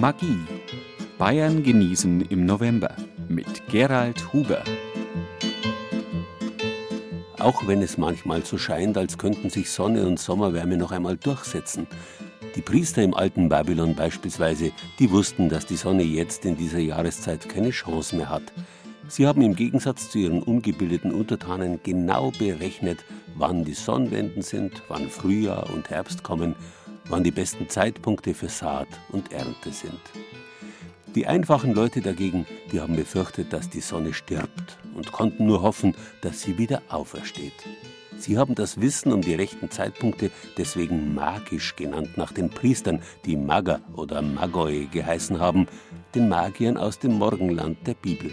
Magie. Bayern genießen im November mit Gerald Huber. Auch wenn es manchmal so scheint, als könnten sich Sonne und Sommerwärme noch einmal durchsetzen. Die Priester im alten Babylon beispielsweise, die wussten, dass die Sonne jetzt in dieser Jahreszeit keine Chance mehr hat. Sie haben im Gegensatz zu ihren ungebildeten Untertanen genau berechnet, wann die Sonnenwenden sind, wann Frühjahr und Herbst kommen wann die besten Zeitpunkte für Saat und Ernte sind. Die einfachen Leute dagegen, die haben befürchtet, dass die Sonne stirbt und konnten nur hoffen, dass sie wieder aufersteht. Sie haben das Wissen um die rechten Zeitpunkte deswegen magisch genannt nach den Priestern, die Maga oder Magoi geheißen haben, den Magiern aus dem Morgenland der Bibel.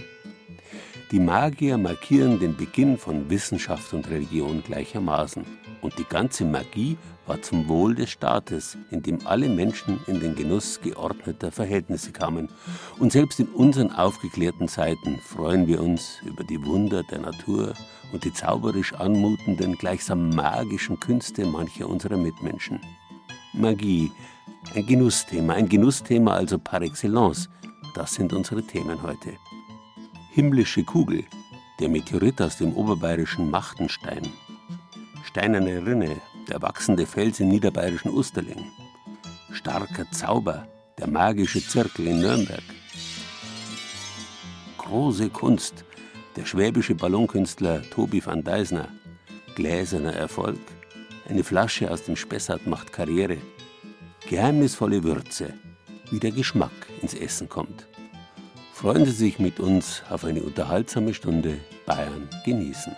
Die Magier markieren den Beginn von Wissenschaft und Religion gleichermaßen. Und die ganze Magie war zum Wohl des Staates, in dem alle Menschen in den Genuss geordneter Verhältnisse kamen. Und selbst in unseren aufgeklärten Zeiten freuen wir uns über die Wunder der Natur und die zauberisch anmutenden, gleichsam magischen Künste mancher unserer Mitmenschen. Magie, ein Genussthema, ein Genussthema also par excellence. Das sind unsere Themen heute. Himmlische Kugel, der Meteorit aus dem oberbayerischen Machtenstein, steinerne Rinne, der wachsende Fels im niederbayerischen Osterling. Starker Zauber, der magische Zirkel in Nürnberg. Große Kunst, der schwäbische Ballonkünstler Tobi van Deisner. Gläserner Erfolg, eine Flasche aus dem Spessart macht Karriere. Geheimnisvolle Würze, wie der Geschmack ins Essen kommt. Freuen Sie sich mit uns auf eine unterhaltsame Stunde Bayern genießen.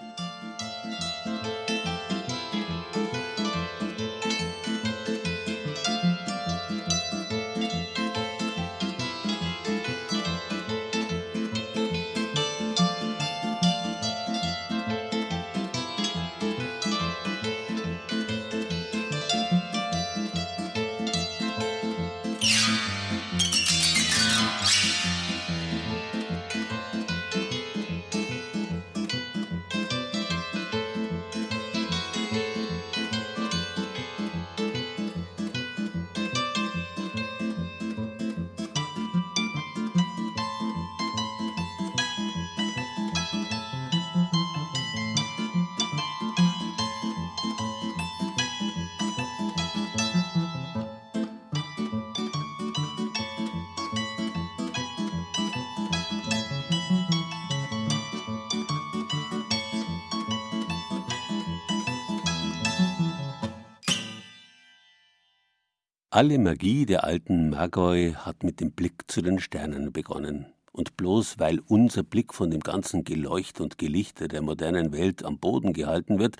Alle Magie der alten Magoi hat mit dem Blick zu den Sternen begonnen. Und bloß weil unser Blick von dem ganzen Geleucht und Gelichter der modernen Welt am Boden gehalten wird,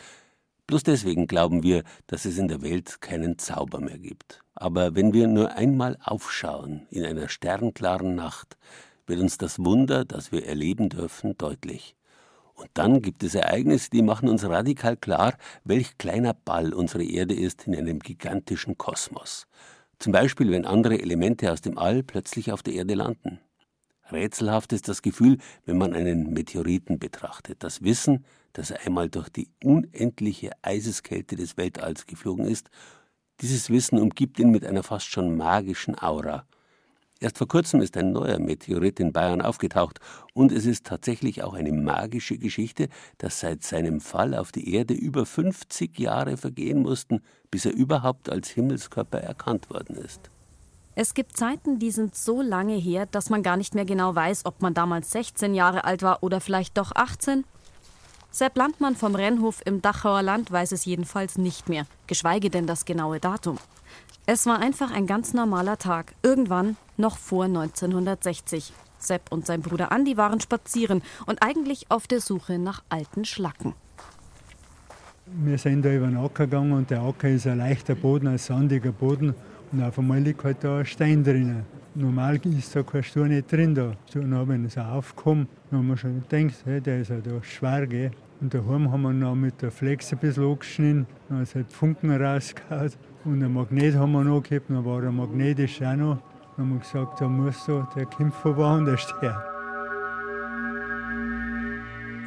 bloß deswegen glauben wir, dass es in der Welt keinen Zauber mehr gibt. Aber wenn wir nur einmal aufschauen in einer sternklaren Nacht, wird uns das Wunder, das wir erleben dürfen, deutlich. Und dann gibt es Ereignisse, die machen uns radikal klar, welch kleiner Ball unsere Erde ist in einem gigantischen Kosmos. Zum Beispiel, wenn andere Elemente aus dem All plötzlich auf der Erde landen. Rätselhaft ist das Gefühl, wenn man einen Meteoriten betrachtet. Das Wissen, dass er einmal durch die unendliche Eiseskälte des Weltalls geflogen ist, dieses Wissen umgibt ihn mit einer fast schon magischen Aura. Erst vor kurzem ist ein neuer Meteorit in Bayern aufgetaucht und es ist tatsächlich auch eine magische Geschichte, dass seit seinem Fall auf die Erde über 50 Jahre vergehen mussten, bis er überhaupt als Himmelskörper erkannt worden ist. Es gibt Zeiten, die sind so lange her, dass man gar nicht mehr genau weiß, ob man damals 16 Jahre alt war oder vielleicht doch 18. Sepp Landmann vom Rennhof im Dachauer Land weiß es jedenfalls nicht mehr, geschweige denn das genaue Datum. Es war einfach ein ganz normaler Tag, irgendwann noch vor 1960. Sepp und sein Bruder Andi waren spazieren und eigentlich auf der Suche nach alten Schlacken. Wir sind da über den Acker gegangen und der Acker ist ein leichter Boden, ein sandiger Boden und auf einmal liegt halt da ein Stein drinnen. normal ist da kein Stuhl nicht drin. Da. Dann habe ich dann haben wir schon gedacht, hey, der ist ja da schwer. Gell. Und daheim haben wir noch mit der Flex ein bisschen angeschnitten, dann ist halt Funken rausgehauen. Und ein Magnet haben wir noch gehabt, dann war der magnetisch auch noch. Dann haben wir gesagt, da muss so der Kämpfer woanders her.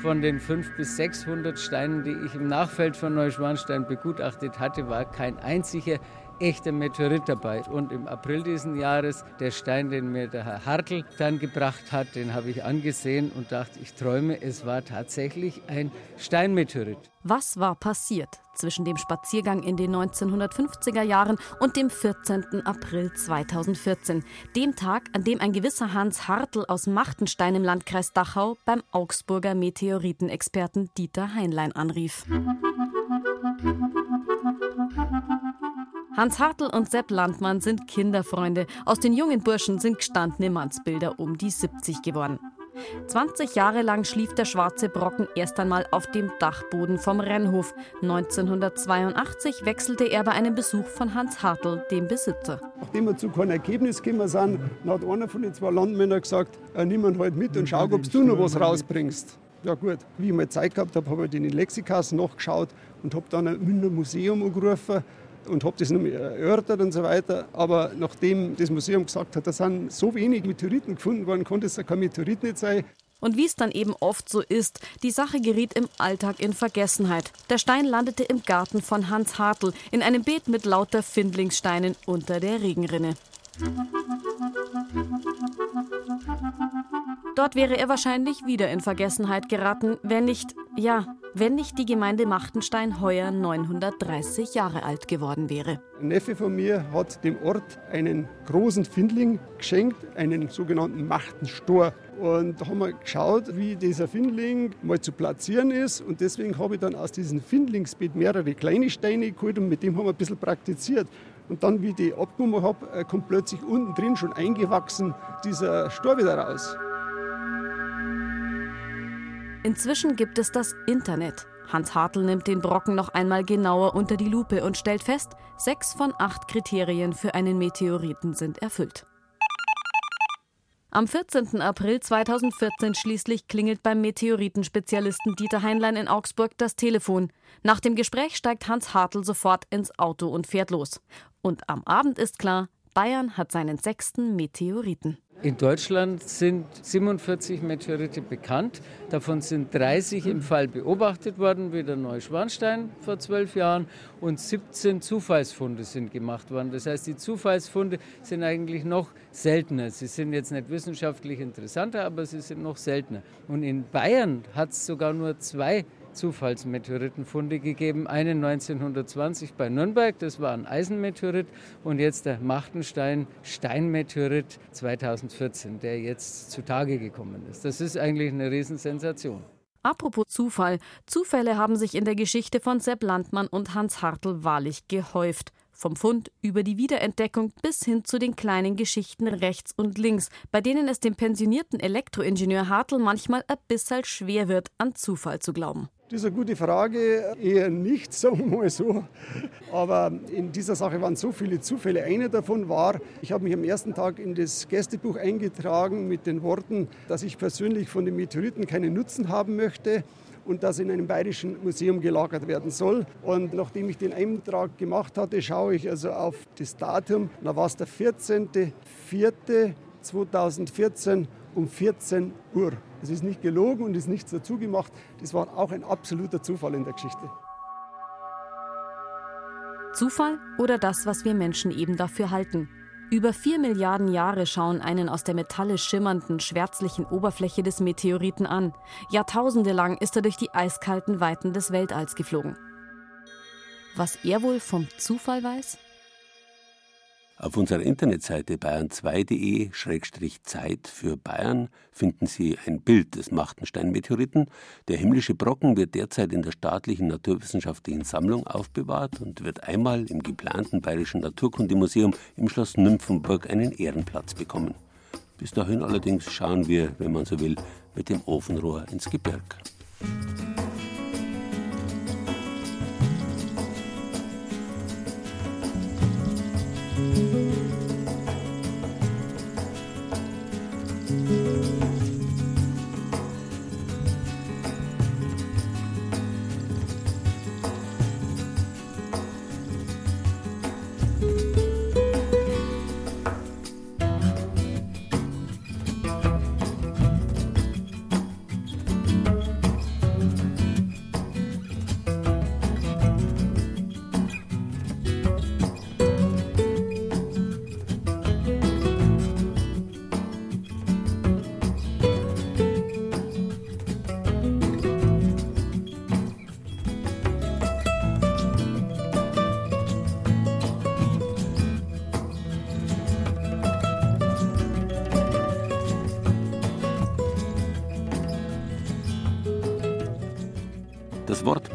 Von den 500 bis 600 Steinen, die ich im Nachfeld von Neuschwanstein begutachtet hatte, war kein einziger echter Meteorit dabei. Und im April diesen Jahres, der Stein, den mir der Herr Hartl dann gebracht hat, den habe ich angesehen und dachte, ich träume, es war tatsächlich ein Steinmeteorit. Was war passiert zwischen dem Spaziergang in den 1950er Jahren und dem 14. April 2014, dem Tag, an dem ein gewisser Hans Hartl aus Machtenstein im Landkreis Dachau beim Augsburger Meteoritenexperten Dieter Heinlein anrief? Hans Hartl und Sepp Landmann sind Kinderfreunde. Aus den jungen Burschen sind gestandene Mannsbilder um die 70 geworden. 20 Jahre lang schlief der schwarze Brocken erst einmal auf dem Dachboden vom Rennhof. 1982 wechselte er bei einem Besuch von Hans Hartl, dem Besitzer. Nachdem wir zu keinem Ergebnis gekommen sind, hat einer von den zwei Landmännern gesagt, äh, nimm ihn halt mit und schau, ob du noch was rausbringst. Ja gut, wie ich mal Zeit gehabt habe, habe ich in den Lexikas nachgeschaut und habe dann ein Münchner Museum angerufen und habe das noch erörtert und so weiter. Aber nachdem das Museum gesagt hat, da sind so wenig Meteoriten gefunden worden, konnte es ja kein Meteorit nicht sein. Und wie es dann eben oft so ist, die Sache geriet im Alltag in Vergessenheit. Der Stein landete im Garten von Hans Hartl in einem Beet mit lauter Findlingssteinen unter der Regenrinne. Dort wäre er wahrscheinlich wieder in Vergessenheit geraten, wenn nicht, ja, wenn nicht die Gemeinde Machtenstein heuer 930 Jahre alt geworden wäre. Ein Neffe von mir hat dem Ort einen großen Findling geschenkt, einen sogenannten Machtenstor. Und da haben wir geschaut, wie dieser Findling mal zu platzieren ist. Und deswegen habe ich dann aus diesem Findlingsbett mehrere kleine Steine geholt und mit dem haben wir ein bisschen praktiziert. Und dann, wie ich die abgenommen habe, äh, kommt plötzlich unten drin schon eingewachsen dieser Stor wieder raus. Inzwischen gibt es das Internet. Hans Hartl nimmt den Brocken noch einmal genauer unter die Lupe und stellt fest, sechs von acht Kriterien für einen Meteoriten sind erfüllt. Am 14. April 2014 schließlich klingelt beim Meteoritenspezialisten Dieter Heinlein in Augsburg das Telefon. Nach dem Gespräch steigt Hans Hartl sofort ins Auto und fährt los. Und am Abend ist klar, Bayern hat seinen sechsten Meteoriten. In Deutschland sind 47 Meteorite bekannt. Davon sind 30 im Fall beobachtet worden, wie der Neuschwanstein vor zwölf Jahren, und 17 Zufallsfunde sind gemacht worden. Das heißt, die Zufallsfunde sind eigentlich noch seltener. Sie sind jetzt nicht wissenschaftlich interessanter, aber sie sind noch seltener. Und in Bayern hat es sogar nur zwei Zufallsmeteoritenfunde gegeben. Einen 1920 bei Nürnberg, das war ein Eisenmeteorit, und jetzt der Machtenstein Steinmeteorit 2014, der jetzt zutage gekommen ist. Das ist eigentlich eine Riesensensation. Apropos Zufall. Zufälle haben sich in der Geschichte von Sepp Landmann und Hans Hartl wahrlich gehäuft. Vom Fund über die Wiederentdeckung bis hin zu den kleinen Geschichten rechts und links, bei denen es dem pensionierten Elektroingenieur Hartl manchmal ein bisschen schwer wird, an Zufall zu glauben. Das ist eine gute Frage. Eher nicht, sagen wir mal so. Aber in dieser Sache waren so viele Zufälle. Einer davon war, ich habe mich am ersten Tag in das Gästebuch eingetragen mit den Worten, dass ich persönlich von den Meteoriten keinen Nutzen haben möchte und das in einem bayerischen Museum gelagert werden soll. Und nachdem ich den Eintrag gemacht hatte, schaue ich also auf das Datum. Da war es der 14.04.2014 um 14 Uhr. Es ist nicht gelogen und ist nichts dazu gemacht. Das war auch ein absoluter Zufall in der Geschichte. Zufall oder das, was wir Menschen eben dafür halten? Über vier Milliarden Jahre schauen einen aus der metallisch schimmernden, schwärzlichen Oberfläche des Meteoriten an. Jahrtausende lang ist er durch die eiskalten Weiten des Weltalls geflogen. Was er wohl vom Zufall weiß? Auf unserer Internetseite bayern2.de-zeit für Bayern finden Sie ein Bild des Machtenstein-Meteoriten. Der himmlische Brocken wird derzeit in der staatlichen naturwissenschaftlichen Sammlung aufbewahrt und wird einmal im geplanten Bayerischen Naturkundemuseum im Schloss Nymphenburg einen Ehrenplatz bekommen. Bis dahin allerdings schauen wir, wenn man so will, mit dem Ofenrohr ins Gebirg. Das Wort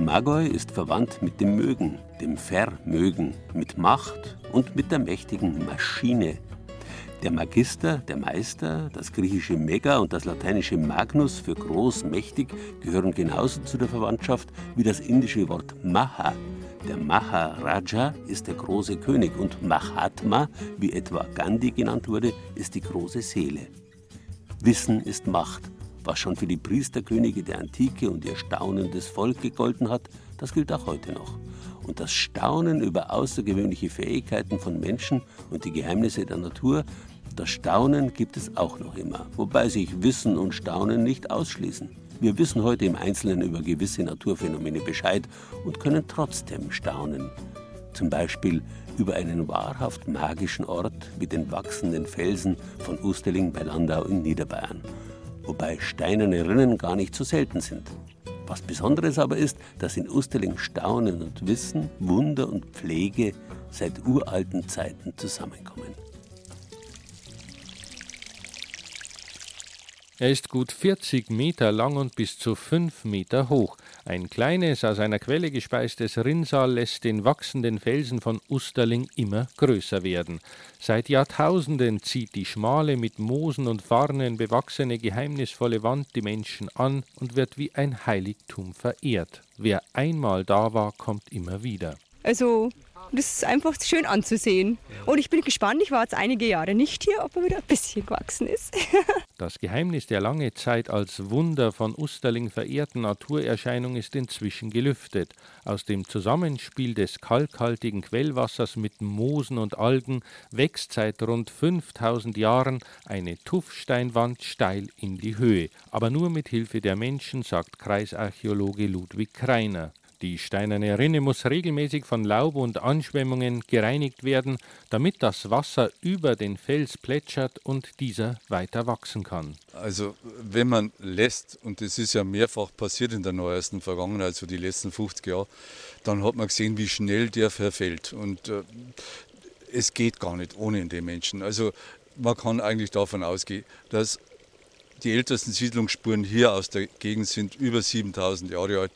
Magoi ist verwandt mit dem Mögen, dem Vermögen, mit Macht und mit der mächtigen Maschine. Der Magister, der Meister, das griechische Mega und das lateinische Magnus für groß, mächtig gehören genauso zu der Verwandtschaft wie das indische Wort Maha. Der Maharaja ist der große König und Mahatma, wie etwa Gandhi genannt wurde, ist die große Seele. Wissen ist Macht was schon für die Priesterkönige der Antike und ihr staunendes Volk gegolten hat, das gilt auch heute noch. Und das Staunen über außergewöhnliche Fähigkeiten von Menschen und die Geheimnisse der Natur, das Staunen gibt es auch noch immer, wobei sich Wissen und Staunen nicht ausschließen. Wir wissen heute im Einzelnen über gewisse Naturphänomene Bescheid und können trotzdem staunen. Zum Beispiel über einen wahrhaft magischen Ort wie den wachsenden Felsen von Usterling bei Landau in Niederbayern wobei steinerne Rinnen gar nicht so selten sind. Was Besonderes aber ist, dass in Usterling Staunen und Wissen, Wunder und Pflege seit uralten Zeiten zusammenkommen. Er ist gut 40 Meter lang und bis zu 5 Meter hoch. Ein kleines, aus einer Quelle gespeistes Rinnsal lässt den wachsenden Felsen von Usterling immer größer werden. Seit Jahrtausenden zieht die schmale, mit Moosen und Farnen bewachsene, geheimnisvolle Wand die Menschen an und wird wie ein Heiligtum verehrt. Wer einmal da war, kommt immer wieder. Also das ist einfach schön anzusehen. Und ich bin gespannt, ich war jetzt einige Jahre nicht hier, ob er wieder ein bisschen gewachsen ist. das Geheimnis der lange Zeit als Wunder von Usterling verehrten Naturerscheinung ist inzwischen gelüftet. Aus dem Zusammenspiel des kalkhaltigen Quellwassers mit Moosen und Algen wächst seit rund 5000 Jahren eine Tuffsteinwand steil in die Höhe, aber nur mit Hilfe der Menschen, sagt Kreisarchäologe Ludwig Kreiner. Die steinerne Rinne muss regelmäßig von Laub und Anschwemmungen gereinigt werden, damit das Wasser über den Fels plätschert und dieser weiter wachsen kann. Also wenn man lässt, und das ist ja mehrfach passiert in der neuesten Vergangenheit, so die letzten 50 Jahre, dann hat man gesehen, wie schnell der verfällt. Und äh, es geht gar nicht ohne den Menschen. Also man kann eigentlich davon ausgehen, dass die ältesten Siedlungsspuren hier aus der Gegend sind über 7000 Jahre alt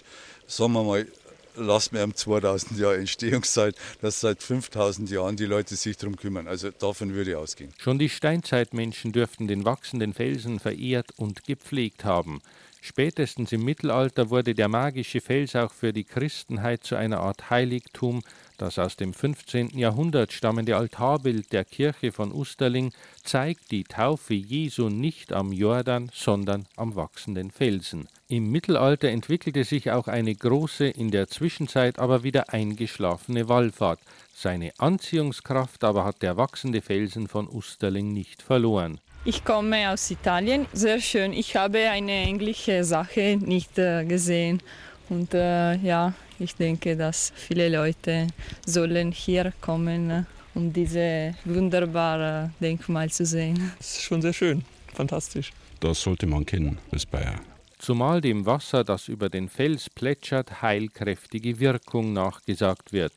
sagen wir mal, lassen wir am 2000 Jahr Entstehungszeit, dass seit 5000 Jahren die Leute sich darum kümmern. Also davon würde ich ausgehen. Schon die Steinzeitmenschen dürften den wachsenden Felsen verehrt und gepflegt haben. Spätestens im Mittelalter wurde der magische Fels auch für die Christenheit zu einer Art Heiligtum. Das aus dem 15. Jahrhundert stammende Altarbild der Kirche von Usterling zeigt die Taufe Jesu nicht am Jordan, sondern am wachsenden Felsen. Im Mittelalter entwickelte sich auch eine große, in der Zwischenzeit aber wieder eingeschlafene Wallfahrt. Seine Anziehungskraft aber hat der wachsende Felsen von Usterling nicht verloren. Ich komme aus Italien, sehr schön. Ich habe eine englische Sache nicht äh, gesehen. Und äh, ja, ich denke, dass viele Leute sollen hier kommen, um diese wunderbare Denkmal zu sehen. Das ist schon sehr schön, fantastisch. Das sollte man kennen als Bayer. Zumal dem Wasser, das über den Fels plätschert, heilkräftige Wirkung nachgesagt wird.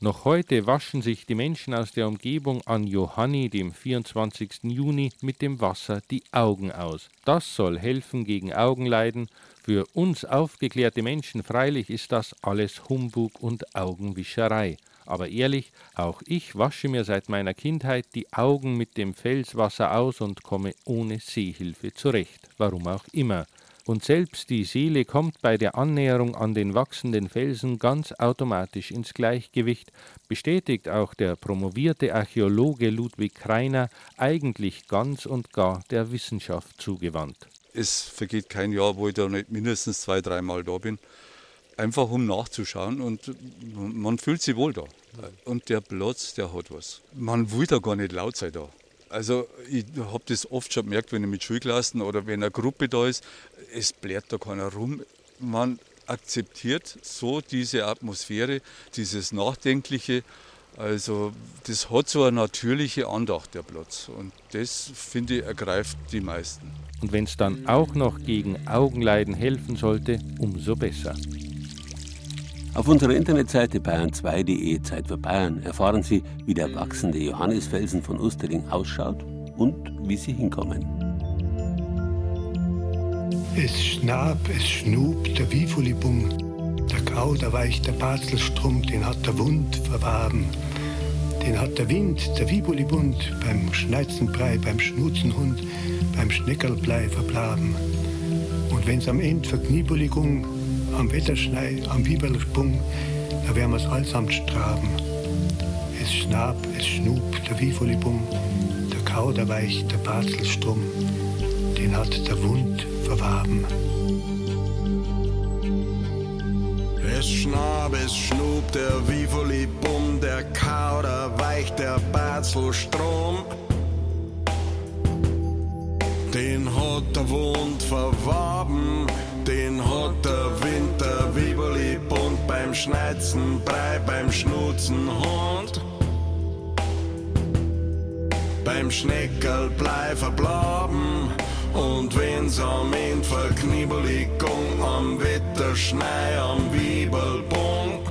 Noch heute waschen sich die Menschen aus der Umgebung an Johanni, dem 24. Juni, mit dem Wasser die Augen aus. Das soll helfen gegen Augenleiden. Für uns aufgeklärte Menschen freilich ist das alles Humbug und Augenwischerei. Aber ehrlich, auch ich wasche mir seit meiner Kindheit die Augen mit dem Felswasser aus und komme ohne Sehhilfe zurecht. Warum auch immer. Und selbst die Seele kommt bei der Annäherung an den wachsenden Felsen ganz automatisch ins Gleichgewicht, bestätigt auch der promovierte Archäologe Ludwig Kreiner, eigentlich ganz und gar der Wissenschaft zugewandt. Es vergeht kein Jahr, wo ich da nicht mindestens zwei, dreimal da bin einfach um nachzuschauen und man fühlt sich wohl da. Und der Platz, der hat was. Man will da gar nicht laut sein da. Also ich habe das oft schon gemerkt, wenn ich mit Schulklassen oder wenn eine Gruppe da ist, es blärt da keiner rum. Man akzeptiert so diese Atmosphäre, dieses Nachdenkliche. Also das hat so eine natürliche Andacht, der Platz. Und das, finde ich, ergreift die meisten. Und wenn es dann auch noch gegen Augenleiden helfen sollte, umso besser. Auf unserer Internetseite bayern2.de Zeit für Bayern erfahren Sie, wie der wachsende Johannisfelsen von Ustering ausschaut und wie Sie hinkommen. Es schnab, es schnub, der Wifulibum, der Kau, der weich, der Barzelstrum, den hat der Wund verwaben. Den hat der Wind, der Wibulibund, beim Schneizenbrei, beim Schnuzenhund, beim Schneckerlblei verblaben. Und wenn's am End Verkniebuligung am Wetterschnei, am Biberlsprung, da werden wir's allsamt straben. Es schnab, es schnub, der Wifolibum, der Kau, der Barzelstrom, den hat der Wund verwaben. Es schnab, es schnub, der der Kau, der Weich, der Barzelstrom, den hat der Wund verwaben den hat der Winter Wibeli bunt beim Schneizen, Brei, beim Schnutzen Hund. Beim Schneckerl blei verblaben und wenn's am End Verkniebeligung am Wetterschnei am Wiebelbunk,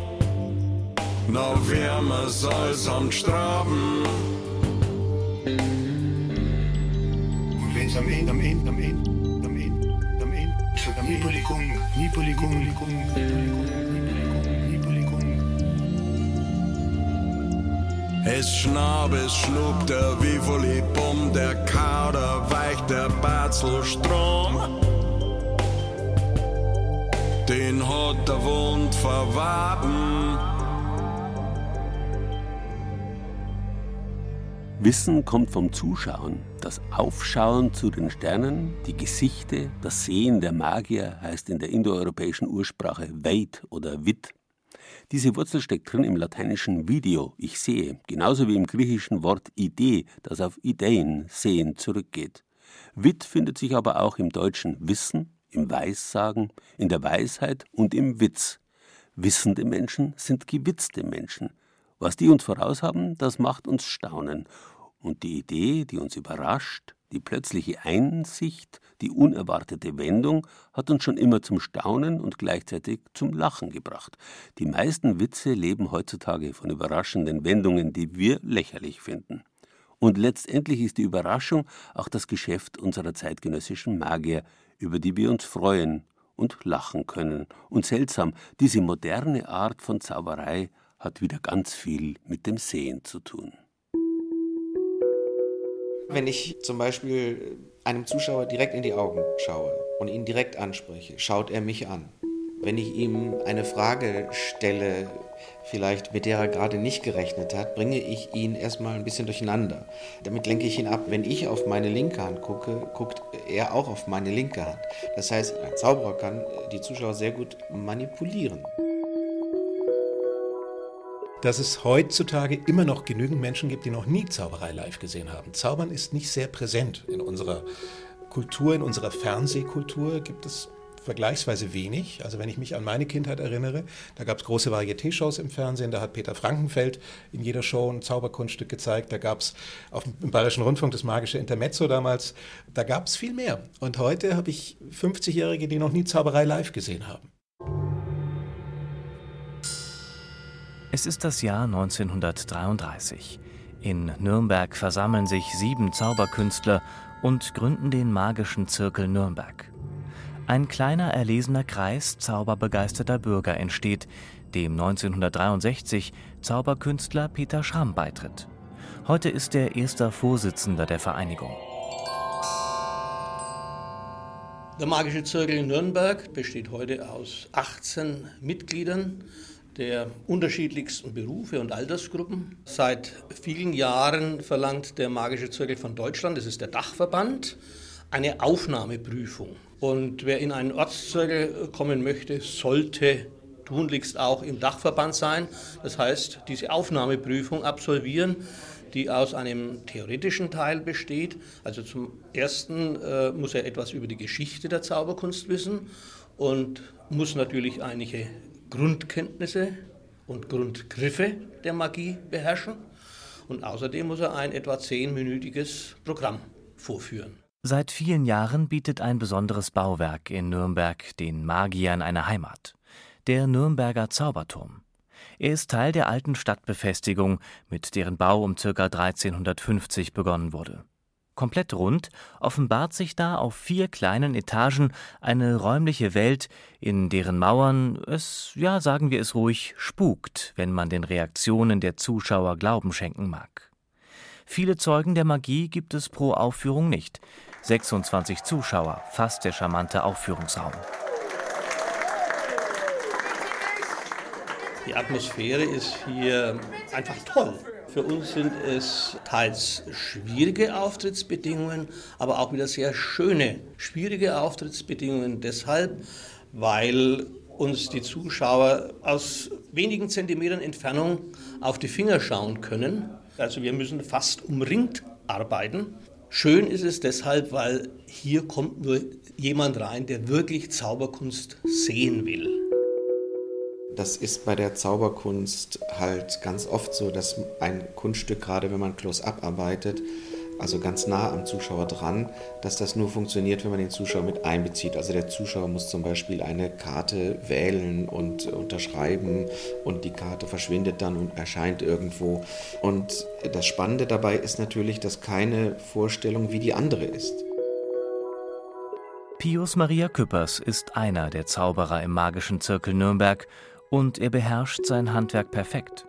na wärmer's als am Straben. Und wenn's am End, am End, am End Nipolikung, Nipolikung, Nipolikung, Nipolikung. Es schnab, es schlug der Wivoli Bumm, der Kauder weicht der Barzelstrom. Den hat der Wund verwaben. Wissen kommt vom Zuschauen. Das Aufschauen zu den Sternen, die Gesichte, das Sehen der Magier heißt in der indoeuropäischen Ursprache Weit oder Wit. Diese Wurzel steckt drin im lateinischen Video, ich sehe, genauso wie im griechischen Wort Idee, das auf Ideen, Sehen zurückgeht. Wit findet sich aber auch im deutschen Wissen, im Weissagen, in der Weisheit und im Witz. Wissende Menschen sind gewitzte Menschen. Was die uns voraus haben, das macht uns staunen. Und die Idee, die uns überrascht, die plötzliche Einsicht, die unerwartete Wendung hat uns schon immer zum Staunen und gleichzeitig zum Lachen gebracht. Die meisten Witze leben heutzutage von überraschenden Wendungen, die wir lächerlich finden. Und letztendlich ist die Überraschung auch das Geschäft unserer zeitgenössischen Magier, über die wir uns freuen und lachen können. Und seltsam, diese moderne Art von Zauberei hat wieder ganz viel mit dem Sehen zu tun. Wenn ich zum Beispiel einem Zuschauer direkt in die Augen schaue und ihn direkt anspreche, schaut er mich an. Wenn ich ihm eine Frage stelle, vielleicht mit der er gerade nicht gerechnet hat, bringe ich ihn erstmal ein bisschen durcheinander. Damit lenke ich ihn ab. Wenn ich auf meine linke Hand gucke, guckt er auch auf meine linke Hand. Das heißt, ein Zauberer kann die Zuschauer sehr gut manipulieren dass es heutzutage immer noch genügend Menschen gibt, die noch nie Zauberei live gesehen haben. Zaubern ist nicht sehr präsent in unserer Kultur, in unserer Fernsehkultur gibt es vergleichsweise wenig. Also wenn ich mich an meine Kindheit erinnere, da gab es große Varieté-Shows im Fernsehen, da hat Peter Frankenfeld in jeder Show ein Zauberkunststück gezeigt, da gab es im Bayerischen Rundfunk das magische Intermezzo damals, da gab es viel mehr. Und heute habe ich 50-Jährige, die noch nie Zauberei live gesehen haben. Es ist das Jahr 1933. In Nürnberg versammeln sich sieben Zauberkünstler und gründen den Magischen Zirkel Nürnberg. Ein kleiner erlesener Kreis zauberbegeisterter Bürger entsteht, dem 1963 Zauberkünstler Peter Schramm beitritt. Heute ist er erster Vorsitzender der Vereinigung. Der Magische Zirkel in Nürnberg besteht heute aus 18 Mitgliedern der unterschiedlichsten Berufe und Altersgruppen. Seit vielen Jahren verlangt der Magische Zirkel von Deutschland, das ist der Dachverband, eine Aufnahmeprüfung. Und wer in einen Ortszirkel kommen möchte, sollte tunlichst auch im Dachverband sein. Das heißt, diese Aufnahmeprüfung absolvieren, die aus einem theoretischen Teil besteht. Also zum Ersten äh, muss er etwas über die Geschichte der Zauberkunst wissen und muss natürlich einige Grundkenntnisse und Grundgriffe der Magie beherrschen. Und außerdem muss er ein etwa zehnminütiges Programm vorführen. Seit vielen Jahren bietet ein besonderes Bauwerk in Nürnberg den Magiern eine Heimat. Der Nürnberger Zauberturm. Er ist Teil der alten Stadtbefestigung, mit deren Bau um ca. 1350 begonnen wurde. Komplett rund offenbart sich da auf vier kleinen Etagen eine räumliche Welt, in deren Mauern es, ja sagen wir es ruhig, spukt, wenn man den Reaktionen der Zuschauer Glauben schenken mag. Viele Zeugen der Magie gibt es pro Aufführung nicht. 26 Zuschauer, fast der charmante Aufführungsraum. Die Atmosphäre ist hier einfach toll. Für uns sind es teils schwierige Auftrittsbedingungen, aber auch wieder sehr schöne, schwierige Auftrittsbedingungen deshalb, weil uns die Zuschauer aus wenigen Zentimetern Entfernung auf die Finger schauen können. Also wir müssen fast umringt arbeiten. Schön ist es deshalb, weil hier kommt nur jemand rein, der wirklich Zauberkunst sehen will. Das ist bei der Zauberkunst halt ganz oft so, dass ein Kunststück, gerade wenn man close-up arbeitet, also ganz nah am Zuschauer dran, dass das nur funktioniert, wenn man den Zuschauer mit einbezieht. Also der Zuschauer muss zum Beispiel eine Karte wählen und unterschreiben und die Karte verschwindet dann und erscheint irgendwo. Und das Spannende dabei ist natürlich, dass keine Vorstellung wie die andere ist. Pius Maria Küppers ist einer der Zauberer im magischen Zirkel Nürnberg und er beherrscht sein Handwerk perfekt.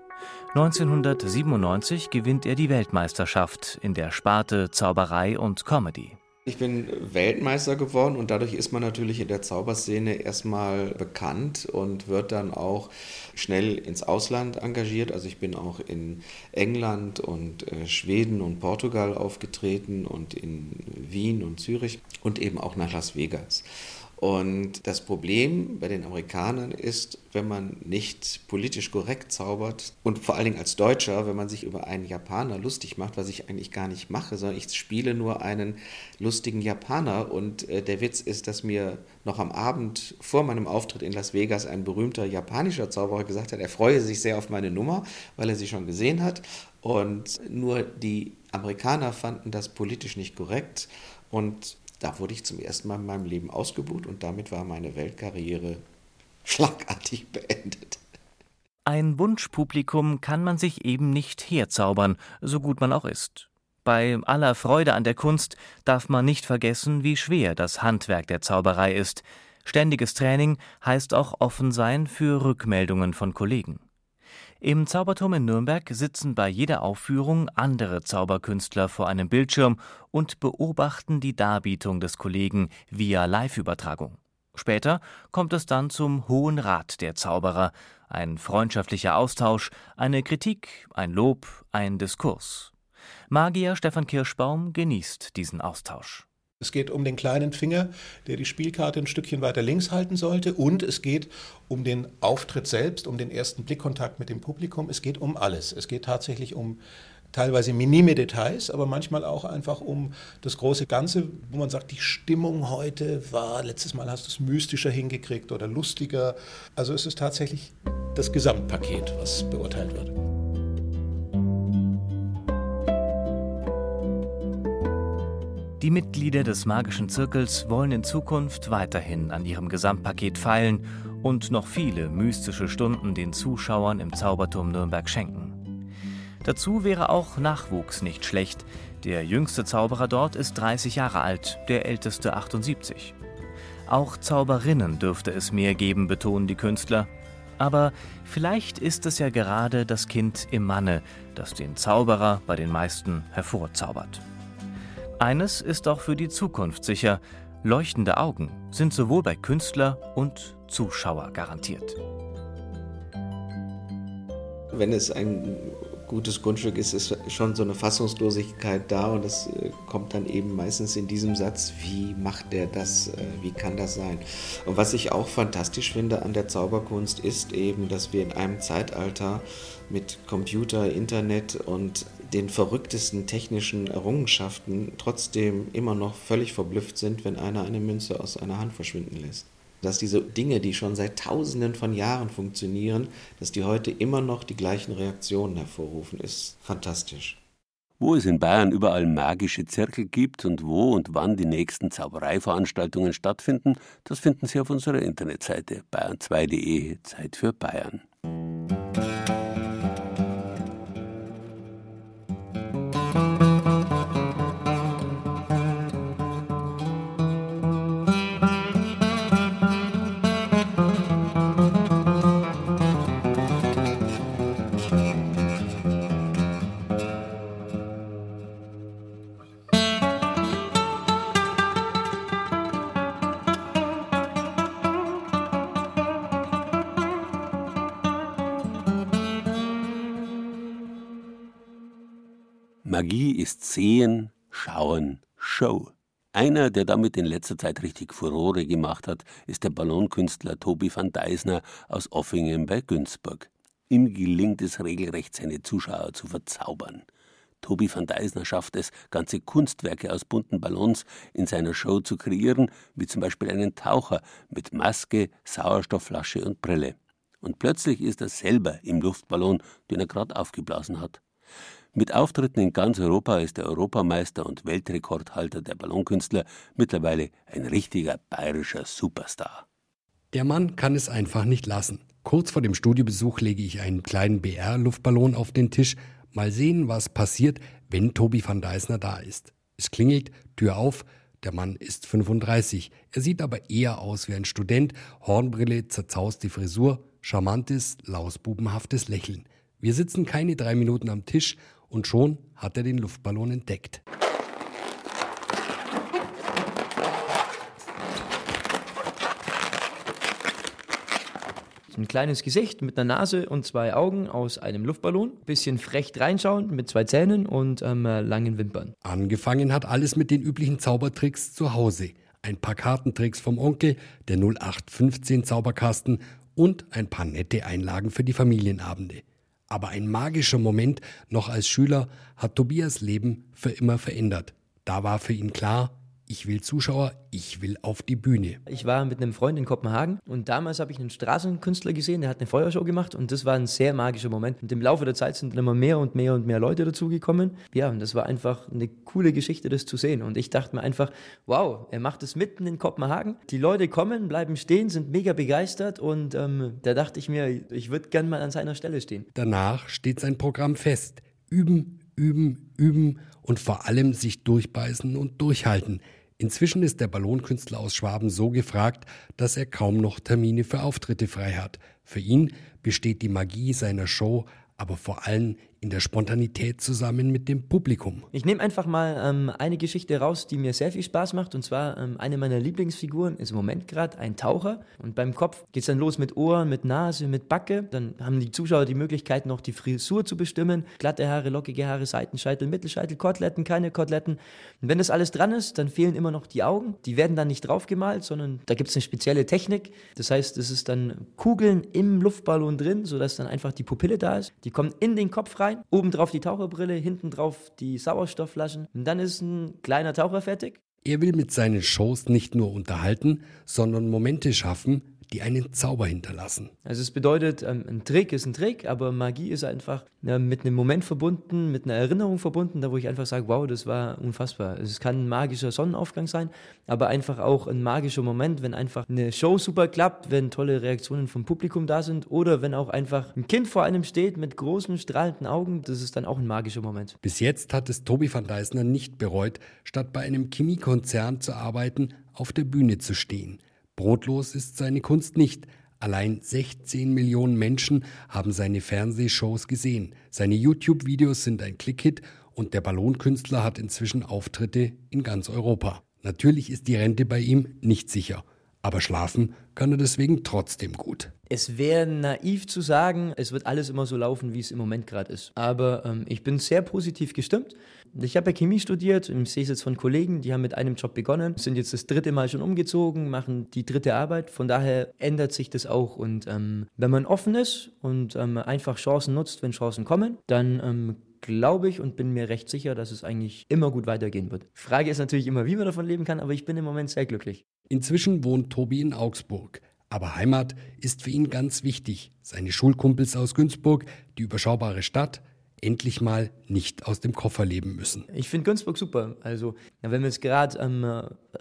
1997 gewinnt er die Weltmeisterschaft in der Sparte Zauberei und Comedy. Ich bin Weltmeister geworden und dadurch ist man natürlich in der Zauberszene erstmal bekannt und wird dann auch schnell ins Ausland engagiert. Also ich bin auch in England und äh, Schweden und Portugal aufgetreten und in Wien und Zürich und eben auch nach Las Vegas. Und das Problem bei den Amerikanern ist, wenn man nicht politisch korrekt zaubert und vor allen Dingen als Deutscher, wenn man sich über einen Japaner lustig macht, was ich eigentlich gar nicht mache, sondern ich spiele nur einen lustigen Japaner. Und äh, der Witz ist, dass mir noch am Abend vor meinem Auftritt in Las Vegas ein berühmter japanischer Zauberer gesagt hat, er freue sich sehr auf meine Nummer, weil er sie schon gesehen hat. Und nur die Amerikaner fanden das politisch nicht korrekt. Und da wurde ich zum ersten Mal in meinem Leben ausgebucht und damit war meine Weltkarriere schlagartig beendet. Ein Wunschpublikum kann man sich eben nicht herzaubern, so gut man auch ist. Bei aller Freude an der Kunst darf man nicht vergessen, wie schwer das Handwerk der Zauberei ist. Ständiges Training heißt auch offen sein für Rückmeldungen von Kollegen. Im Zauberturm in Nürnberg sitzen bei jeder Aufführung andere Zauberkünstler vor einem Bildschirm und beobachten die Darbietung des Kollegen via Live-Übertragung. Später kommt es dann zum Hohen Rat der Zauberer, ein freundschaftlicher Austausch, eine Kritik, ein Lob, ein Diskurs. Magier Stefan Kirschbaum genießt diesen Austausch. Es geht um den kleinen Finger, der die Spielkarte ein Stückchen weiter links halten sollte. Und es geht um den Auftritt selbst, um den ersten Blickkontakt mit dem Publikum. Es geht um alles. Es geht tatsächlich um teilweise minime Details, aber manchmal auch einfach um das große Ganze, wo man sagt, die Stimmung heute war, letztes Mal hast du es mystischer hingekriegt oder lustiger. Also es ist tatsächlich das Gesamtpaket, was beurteilt wird. Die Mitglieder des magischen Zirkels wollen in Zukunft weiterhin an ihrem Gesamtpaket feilen und noch viele mystische Stunden den Zuschauern im Zauberturm Nürnberg schenken. Dazu wäre auch Nachwuchs nicht schlecht. Der jüngste Zauberer dort ist 30 Jahre alt, der älteste 78. Auch Zauberinnen dürfte es mehr geben, betonen die Künstler. Aber vielleicht ist es ja gerade das Kind im Manne, das den Zauberer bei den meisten hervorzaubert. Eines ist auch für die Zukunft sicher, Leuchtende Augen sind sowohl bei Künstler und Zuschauer garantiert. Wenn es ein gutes Grundstück ist, ist schon so eine Fassungslosigkeit da und das äh, kommt dann eben meistens in diesem Satz, wie macht der das, äh, wie kann das sein? Und was ich auch fantastisch finde an der Zauberkunst ist eben, dass wir in einem Zeitalter mit Computer, Internet und den verrücktesten technischen Errungenschaften trotzdem immer noch völlig verblüfft sind, wenn einer eine Münze aus einer Hand verschwinden lässt dass diese Dinge, die schon seit Tausenden von Jahren funktionieren, dass die heute immer noch die gleichen Reaktionen hervorrufen, ist fantastisch. Wo es in Bayern überall magische Zirkel gibt und wo und wann die nächsten Zaubereiveranstaltungen stattfinden, das finden Sie auf unserer Internetseite bayern2.de Zeit für Bayern. Magie ist Sehen, Schauen, Show. Einer, der damit in letzter Zeit richtig Furore gemacht hat, ist der Ballonkünstler Tobi van Deisner aus Offingen bei Günzburg. Ihm gelingt es regelrecht, seine Zuschauer zu verzaubern. Tobi van Deisner schafft es, ganze Kunstwerke aus bunten Ballons in seiner Show zu kreieren, wie zum Beispiel einen Taucher mit Maske, Sauerstoffflasche und Brille. Und plötzlich ist er selber im Luftballon, den er gerade aufgeblasen hat. Mit Auftritten in ganz Europa ist der Europameister und Weltrekordhalter der Ballonkünstler mittlerweile ein richtiger bayerischer Superstar. Der Mann kann es einfach nicht lassen. Kurz vor dem Studiobesuch lege ich einen kleinen BR-Luftballon auf den Tisch. Mal sehen, was passiert, wenn Tobi van Deisner da ist. Es klingelt, Tür auf. Der Mann ist 35. Er sieht aber eher aus wie ein Student. Hornbrille, zerzauste Frisur, charmantes, lausbubenhaftes Lächeln. Wir sitzen keine drei Minuten am Tisch und schon hat er den Luftballon entdeckt. Ein kleines Gesicht mit einer Nase und zwei Augen aus einem Luftballon. Bisschen frech reinschauen mit zwei Zähnen und ähm, langen Wimpern. Angefangen hat alles mit den üblichen Zaubertricks zu Hause. Ein paar Kartentricks vom Onkel, der 0815 Zauberkasten und ein paar nette Einlagen für die Familienabende. Aber ein magischer Moment noch als Schüler hat Tobias Leben für immer verändert. Da war für ihn klar, ich will Zuschauer, ich will auf die Bühne. Ich war mit einem Freund in Kopenhagen und damals habe ich einen Straßenkünstler gesehen, der hat eine Feuershow gemacht und das war ein sehr magischer Moment. Und im Laufe der Zeit sind immer mehr und mehr und mehr Leute dazugekommen. Ja, und das war einfach eine coole Geschichte, das zu sehen. Und ich dachte mir einfach, wow, er macht es mitten in Kopenhagen. Die Leute kommen, bleiben stehen, sind mega begeistert und ähm, da dachte ich mir, ich würde gern mal an seiner Stelle stehen. Danach steht sein Programm fest. Üben, üben, üben und vor allem sich durchbeißen und durchhalten. Inzwischen ist der Ballonkünstler aus Schwaben so gefragt, dass er kaum noch Termine für Auftritte frei hat. Für ihn besteht die Magie seiner Show aber vor allem in der Spontanität zusammen mit dem Publikum. Ich nehme einfach mal ähm, eine Geschichte raus, die mir sehr viel Spaß macht. Und zwar ähm, eine meiner Lieblingsfiguren ist im Moment gerade ein Taucher. Und beim Kopf geht es dann los mit Ohren, mit Nase, mit Backe. Dann haben die Zuschauer die Möglichkeit, noch die Frisur zu bestimmen. Glatte Haare, lockige Haare, Seitenscheitel, Mittelscheitel, Koteletten, keine Koteletten. Und wenn das alles dran ist, dann fehlen immer noch die Augen. Die werden dann nicht draufgemalt, sondern da gibt es eine spezielle Technik. Das heißt, es ist dann Kugeln im Luftballon drin, sodass dann einfach die Pupille da ist. Die kommen in den Kopf rein, oben drauf die Taucherbrille, hinten drauf die Sauerstoffflaschen. Und dann ist ein kleiner Taucher fertig. Er will mit seinen Shows nicht nur unterhalten, sondern Momente schaffen, die einen Zauber hinterlassen. Also es bedeutet, ähm, ein Trick ist ein Trick, aber Magie ist einfach äh, mit einem Moment verbunden, mit einer Erinnerung verbunden, da wo ich einfach sage, wow, das war unfassbar. Es kann ein magischer Sonnenaufgang sein, aber einfach auch ein magischer Moment, wenn einfach eine Show super klappt, wenn tolle Reaktionen vom Publikum da sind oder wenn auch einfach ein Kind vor einem steht mit großen strahlenden Augen, das ist dann auch ein magischer Moment. Bis jetzt hat es Tobi van Deisner nicht bereut, statt bei einem Chemiekonzern zu arbeiten, auf der Bühne zu stehen. Brotlos ist seine Kunst nicht. Allein 16 Millionen Menschen haben seine Fernsehshows gesehen. Seine YouTube-Videos sind ein Klickhit und der Ballonkünstler hat inzwischen Auftritte in ganz Europa. Natürlich ist die Rente bei ihm nicht sicher, aber schlafen kann er deswegen trotzdem gut. Es wäre naiv zu sagen, es wird alles immer so laufen, wie es im Moment gerade ist. Aber ähm, ich bin sehr positiv gestimmt. Ich habe ja Chemie studiert, ich sehe es jetzt von Kollegen, die haben mit einem Job begonnen, sind jetzt das dritte Mal schon umgezogen, machen die dritte Arbeit. Von daher ändert sich das auch. Und ähm, wenn man offen ist und ähm, einfach Chancen nutzt, wenn Chancen kommen, dann ähm, glaube ich und bin mir recht sicher, dass es eigentlich immer gut weitergehen wird. Frage ist natürlich immer, wie man davon leben kann, aber ich bin im Moment sehr glücklich. Inzwischen wohnt Tobi in Augsburg. Aber Heimat ist für ihn ganz wichtig. Seine Schulkumpels aus Günzburg, die überschaubare Stadt, endlich mal nicht aus dem Koffer leben müssen. Ich finde Günzburg super. Also, wenn man jetzt gerade ähm,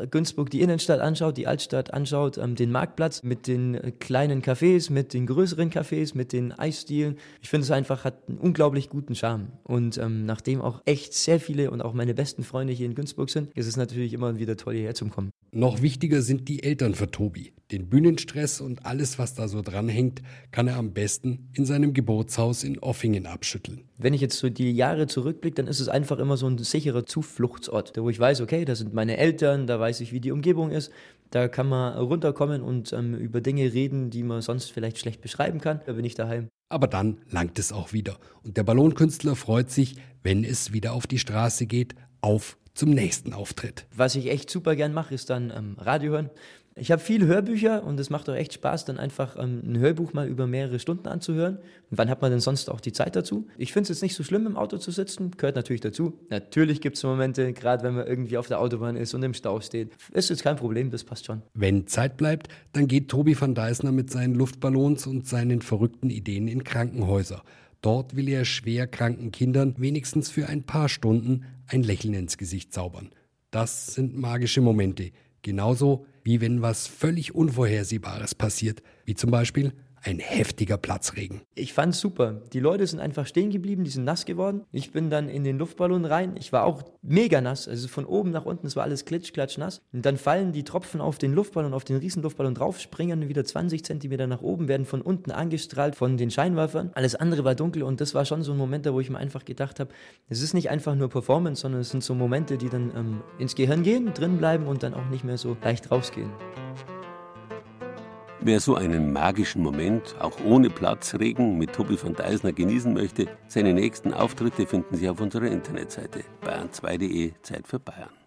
Günzburg die Innenstadt anschaut, die Altstadt anschaut, ähm, den Marktplatz mit den äh, kleinen Cafés, mit den größeren Cafés, mit den Eisstielen, ich finde es einfach hat einen unglaublich guten Charme. Und ähm, nachdem auch echt sehr viele und auch meine besten Freunde hier in Günzburg sind, ist es natürlich immer wieder toll, hierher zu kommen. Noch wichtiger sind die Eltern für Tobi. Den Bühnenstress und alles, was da so dranhängt, kann er am besten in seinem Geburtshaus in Offingen abschütteln. Wenn ich jetzt so die Jahre zurückblicke, dann ist es einfach immer so ein sicherer Zufluchtsort, wo ich weiß, okay, da sind meine Eltern, da weiß ich, wie die Umgebung ist. Da kann man runterkommen und ähm, über Dinge reden, die man sonst vielleicht schlecht beschreiben kann. Da bin ich daheim. Aber dann langt es auch wieder. Und der Ballonkünstler freut sich, wenn es wieder auf die Straße geht, auf zum nächsten Auftritt. Was ich echt super gern mache, ist dann ähm, Radio hören. Ich habe viele Hörbücher und es macht auch echt Spaß, dann einfach ähm, ein Hörbuch mal über mehrere Stunden anzuhören. Und wann hat man denn sonst auch die Zeit dazu? Ich finde es jetzt nicht so schlimm, im Auto zu sitzen, gehört natürlich dazu. Natürlich gibt es Momente, gerade wenn man irgendwie auf der Autobahn ist und im Stau steht. Ist jetzt kein Problem, das passt schon. Wenn Zeit bleibt, dann geht Tobi van Deisner mit seinen Luftballons und seinen verrückten Ideen in Krankenhäuser. Dort will er schwer kranken Kindern wenigstens für ein paar Stunden ein Lächeln ins Gesicht zaubern. Das sind magische Momente. Genauso wie wenn was völlig Unvorhersehbares passiert, wie zum Beispiel ein heftiger Platzregen. Ich fand's super. Die Leute sind einfach stehen geblieben, die sind nass geworden. Ich bin dann in den Luftballon rein. Ich war auch mega nass, also von oben nach unten, es war alles klitsch, klatsch nass. Und dann fallen die Tropfen auf den Luftballon, auf den Riesenluftballon drauf, springen wieder 20 Zentimeter nach oben, werden von unten angestrahlt von den Scheinwerfern. Alles andere war dunkel und das war schon so ein Moment, wo ich mir einfach gedacht habe, es ist nicht einfach nur Performance, sondern es sind so Momente, die dann ähm, ins Gehirn gehen, drin bleiben und dann auch nicht mehr so leicht rausgehen. Wer so einen magischen Moment, auch ohne Platzregen, mit Tobi von Deisner genießen möchte, seine nächsten Auftritte finden Sie auf unserer Internetseite bayern2.de Zeit für Bayern.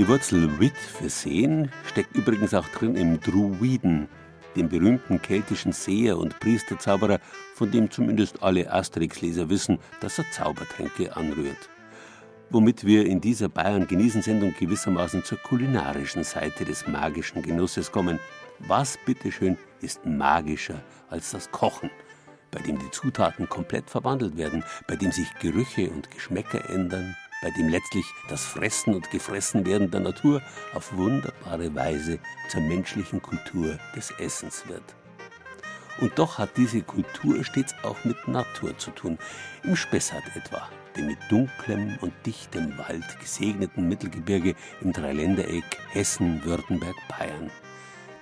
Die Wurzel Wit für Sehen steckt übrigens auch drin im Druiden, dem berühmten keltischen Seher und Priesterzauberer, von dem zumindest alle Asterix-Leser wissen, dass er Zaubertränke anrührt. Womit wir in dieser Bayern-Genießen-Sendung gewissermaßen zur kulinarischen Seite des magischen Genusses kommen. Was bitteschön ist magischer als das Kochen, bei dem die Zutaten komplett verwandelt werden, bei dem sich Gerüche und Geschmäcker ändern, bei dem letztlich das Fressen und Gefressenwerden der Natur auf wunderbare Weise zur menschlichen Kultur des Essens wird. Und doch hat diese Kultur stets auch mit Natur zu tun, im Spessart etwa, dem mit dunklem und dichtem Wald gesegneten Mittelgebirge im Dreiländereck Hessen, Württemberg, Bayern.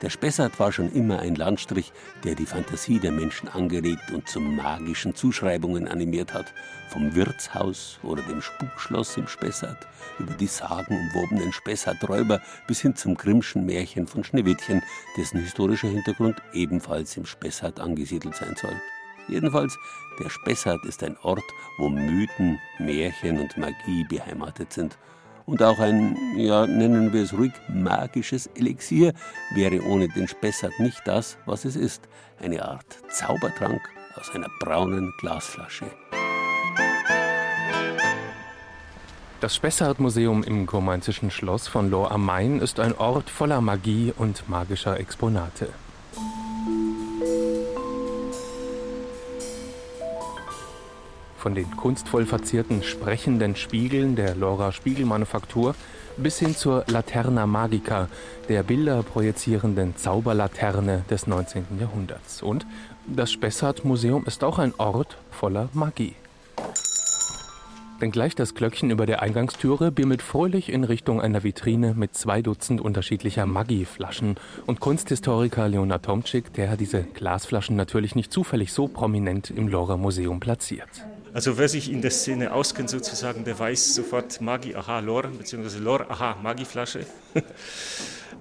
Der Spessart war schon immer ein Landstrich, der die Fantasie der Menschen angeregt und zu magischen Zuschreibungen animiert hat. Vom Wirtshaus oder dem Spukschloss im Spessart über die sagenumwobenen Spessart-Räuber bis hin zum Grimmschen Märchen von Schneewittchen, dessen historischer Hintergrund ebenfalls im Spessart angesiedelt sein soll. Jedenfalls, der Spessart ist ein Ort, wo Mythen, Märchen und Magie beheimatet sind Und auch ein, ja, nennen wir es ruhig, magisches Elixier wäre ohne den Spessart nicht das, was es ist. Eine Art Zaubertrank aus einer braunen Glasflasche. Das Spessart-Museum im kurmainzischen Schloss von Lohr am Main ist ein Ort voller Magie und magischer Exponate. Von den kunstvoll verzierten sprechenden Spiegeln der Lora Spiegelmanufaktur bis hin zur Laterna Magica, der Bilder projizierenden Zauberlaterne des 19. Jahrhunderts. Und das Spessart-Museum ist auch ein Ort voller Magie. Denn gleich das Glöckchen über der Eingangstüre bimmelt fröhlich in Richtung einer Vitrine mit zwei Dutzend unterschiedlicher Maggi-Flaschen. Und Kunsthistoriker Leonard Tomczyk, der diese Glasflaschen natürlich nicht zufällig so prominent im Lora Museum platziert. Also wer sich in der Szene auskennt sozusagen, der weiß sofort Magi, aha, Lor, beziehungsweise Lor, aha, Magi-Flasche.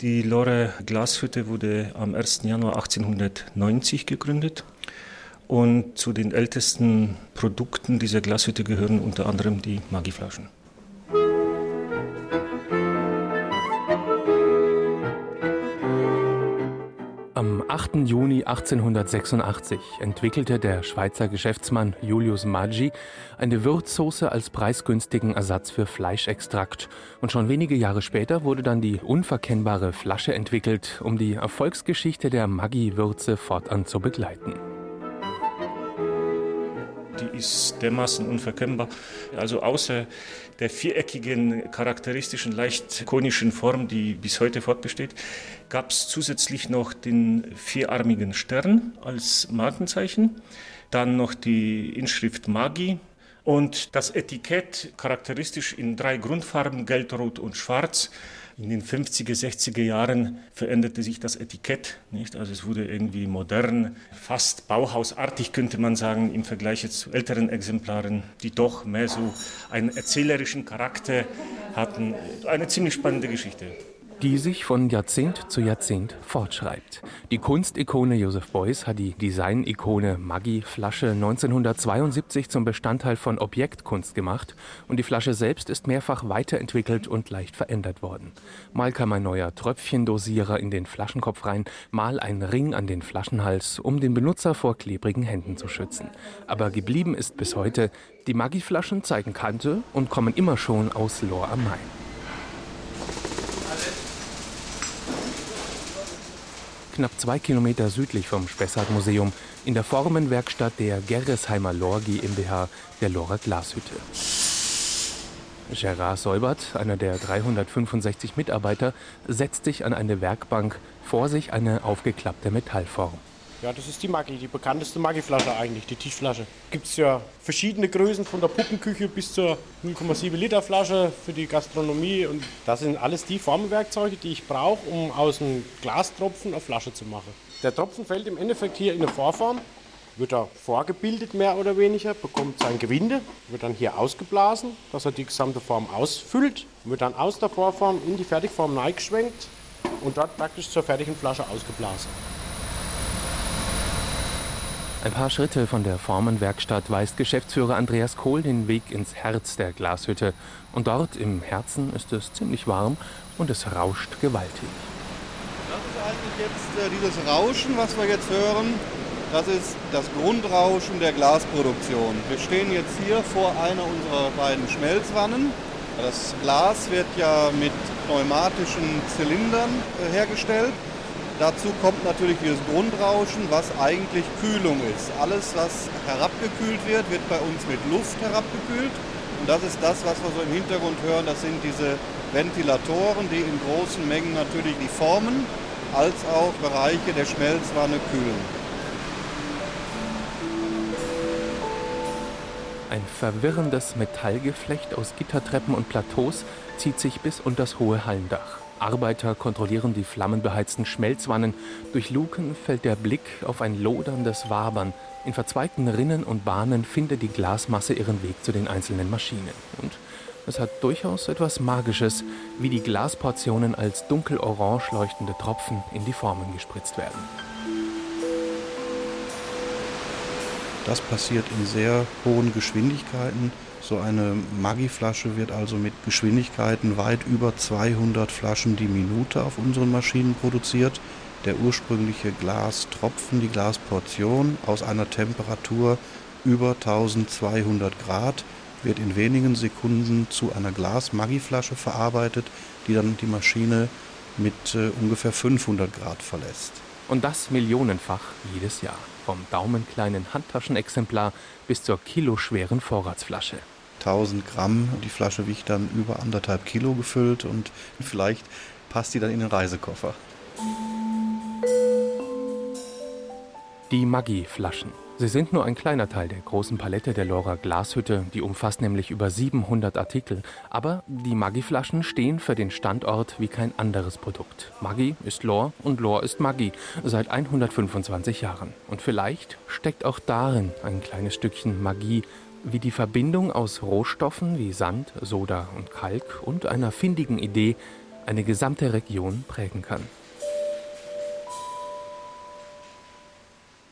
Die Lore Glashütte wurde am 1. Januar 1890 gegründet. Und zu den ältesten Produkten dieser Glashütte gehören unter anderem die Magiflaschen. 8. Juni 1886 entwickelte der Schweizer Geschäftsmann Julius Maggi eine Würzsoße als preisgünstigen Ersatz für Fleischextrakt. Und schon wenige Jahre später wurde dann die unverkennbare Flasche entwickelt, um die Erfolgsgeschichte der Maggi-Würze fortan zu begleiten die ist dermaßen unverkennbar. Also außer der viereckigen, charakteristischen, leicht konischen Form, die bis heute fortbesteht, gab es zusätzlich noch den vierarmigen Stern als Markenzeichen, dann noch die Inschrift Magi und das Etikett charakteristisch in drei Grundfarben, Gelb, Rot und Schwarz in den 50er, 60er Jahren veränderte sich das Etikett. Nicht? Also es wurde irgendwie modern, fast bauhausartig könnte man sagen, im Vergleich zu älteren Exemplaren, die doch mehr so einen erzählerischen Charakter hatten. Eine ziemlich spannende Geschichte die sich von Jahrzehnt zu Jahrzehnt fortschreibt. Die Kunstikone Joseph Beuys hat die Designikone Maggi Flasche 1972 zum Bestandteil von Objektkunst gemacht und die Flasche selbst ist mehrfach weiterentwickelt und leicht verändert worden. Mal kam ein neuer Tröpfchendosierer in den Flaschenkopf rein, mal ein Ring an den Flaschenhals, um den Benutzer vor klebrigen Händen zu schützen. Aber geblieben ist bis heute, die Maggi-Flaschen zeigen Kante und kommen immer schon aus Lohr am Main. Knapp zwei Kilometer südlich vom Spessart-Museum in der Formenwerkstatt der Gerresheimer Lor GmbH der Lorer Glashütte. Gerard Säubert, einer der 365 Mitarbeiter, setzt sich an eine Werkbank, vor sich eine aufgeklappte Metallform. Ja, das ist die Maggi, die bekannteste Maggi-Flasche eigentlich, die Tischflasche. Gibt es ja verschiedene Größen von der Puppenküche bis zur 0,7 Liter Flasche für die Gastronomie. Und das sind alles die Formenwerkzeuge, die ich brauche, um aus einem Glastropfen eine Flasche zu machen. Der Tropfen fällt im Endeffekt hier in eine Vorform, wird er vorgebildet mehr oder weniger, bekommt sein Gewinde, wird dann hier ausgeblasen, dass er die gesamte Form ausfüllt, wird dann aus der Vorform in die Fertigform geschwenkt und dort praktisch zur fertigen Flasche ausgeblasen. Ein paar Schritte von der Formenwerkstatt weist Geschäftsführer Andreas Kohl den Weg ins Herz der Glashütte. Und dort im Herzen ist es ziemlich warm und es rauscht gewaltig. Das ist eigentlich jetzt äh, dieses Rauschen, was wir jetzt hören. Das ist das Grundrauschen der Glasproduktion. Wir stehen jetzt hier vor einer unserer beiden Schmelzwannen. Das Glas wird ja mit pneumatischen Zylindern äh, hergestellt. Dazu kommt natürlich dieses Grundrauschen, was eigentlich Kühlung ist. Alles, was herabgekühlt wird, wird bei uns mit Luft herabgekühlt. Und das ist das, was wir so im Hintergrund hören. Das sind diese Ventilatoren, die in großen Mengen natürlich die Formen als auch Bereiche der Schmelzwanne kühlen. Ein verwirrendes Metallgeflecht aus Gittertreppen und Plateaus zieht sich bis unter das hohe Hallendach. Arbeiter kontrollieren die flammenbeheizten Schmelzwannen. Durch Luken fällt der Blick auf ein loderndes Wabern. In verzweigten Rinnen und Bahnen findet die Glasmasse ihren Weg zu den einzelnen Maschinen. Und es hat durchaus etwas Magisches, wie die Glasportionen als dunkelorange leuchtende Tropfen in die Formen gespritzt werden. Das passiert in sehr hohen Geschwindigkeiten, So eine Maggi-Flasche wird also mit Geschwindigkeiten weit über 200 Flaschen die Minute auf unseren Maschinen produziert. Der ursprüngliche Glastropfen, die Glasportion aus einer Temperatur über 1200 Grad wird in wenigen Sekunden zu einer Glas-Maggi-Flasche verarbeitet, die dann die Maschine mit äh, ungefähr 500 Grad verlässt. Und das millionenfach jedes Jahr. Vom daumenkleinen Handtaschenexemplar bis zur kiloschweren Vorratsflasche. 1000 Gramm, die Flasche wiegt dann über anderthalb Kilo gefüllt und vielleicht passt die dann in den Reisekoffer. Die Maggi-Flaschen. Sie sind nur ein kleiner Teil der großen Palette der Lora Glashütte, die umfasst nämlich über 700 Artikel. Aber die Maggi-Flaschen stehen für den Standort wie kein anderes Produkt. Maggi ist Lor und Lor ist Maggi seit 125 Jahren. Und vielleicht steckt auch darin ein kleines Stückchen Magie, wie die Verbindung aus Rohstoffen wie Sand, Soda und Kalk und einer findigen Idee eine gesamte Region prägen kann.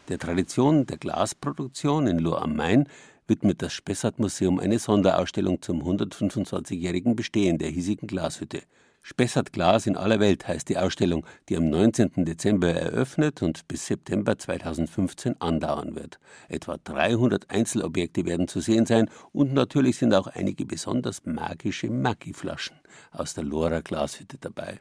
Der Tradition der Glasproduktion in Lohr am Main widmet das Spessart-Museum eine Sonderausstellung zum 125-jährigen Bestehen der hiesigen Glashütte. Spessart Glas in aller Welt heißt die Ausstellung, die am 19. Dezember eröffnet und bis September 2015 andauern wird. Etwa 300 Einzelobjekte werden zu sehen sein und natürlich sind auch einige besonders magische Maggi-Flaschen aus der Lora Glashütte dabei.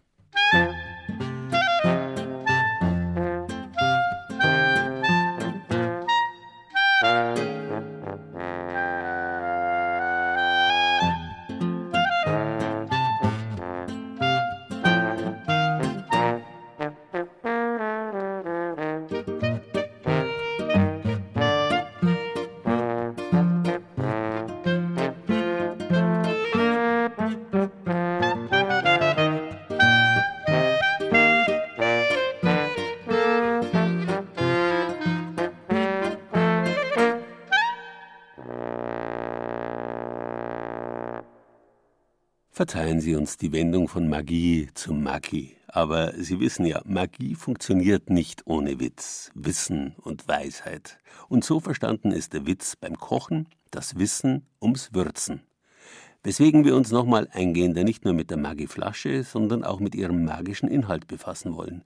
Verzeihen Sie uns die Wendung von Magie zu Maki. Aber Sie wissen ja, Magie funktioniert nicht ohne Witz, Wissen und Weisheit. Und so verstanden ist der Witz beim Kochen, das Wissen ums Würzen. Weswegen wir uns nochmal eingehender nicht nur mit der Maggi-Flasche, sondern auch mit ihrem magischen Inhalt befassen wollen.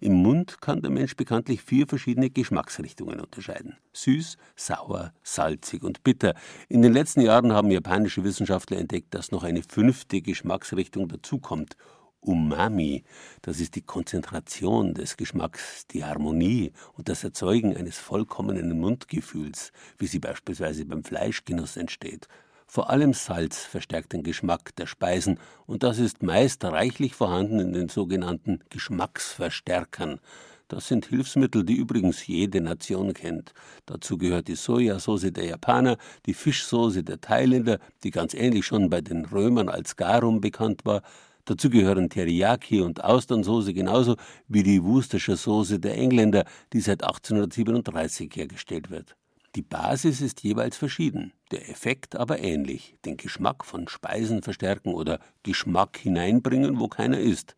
Im Mund kann der Mensch bekanntlich vier verschiedene Geschmacksrichtungen unterscheiden. Süß, sauer, salzig und bitter. In den letzten Jahren haben japanische Wissenschaftler entdeckt, dass noch eine fünfte Geschmacksrichtung dazukommt. Umami, das ist die Konzentration des Geschmacks, die Harmonie und das Erzeugen eines vollkommenen Mundgefühls, wie sie beispielsweise beim Fleischgenuss entsteht. Vor allem Salz verstärkt den Geschmack der Speisen und das ist meist reichlich vorhanden in den sogenannten Geschmacksverstärkern. Das sind Hilfsmittel, die übrigens jede Nation kennt. Dazu gehört die Sojasauce der Japaner, die Fischsoße der Thailänder, die ganz ähnlich schon bei den Römern als Garum bekannt war. Dazu gehören Teriyaki und Austernsoße genauso wie die Worcestershire Soße der Engländer, die seit 1837 hergestellt wird. Die Basis ist jeweils verschieden, der Effekt aber ähnlich, den Geschmack von Speisen verstärken oder Geschmack hineinbringen, wo keiner ist.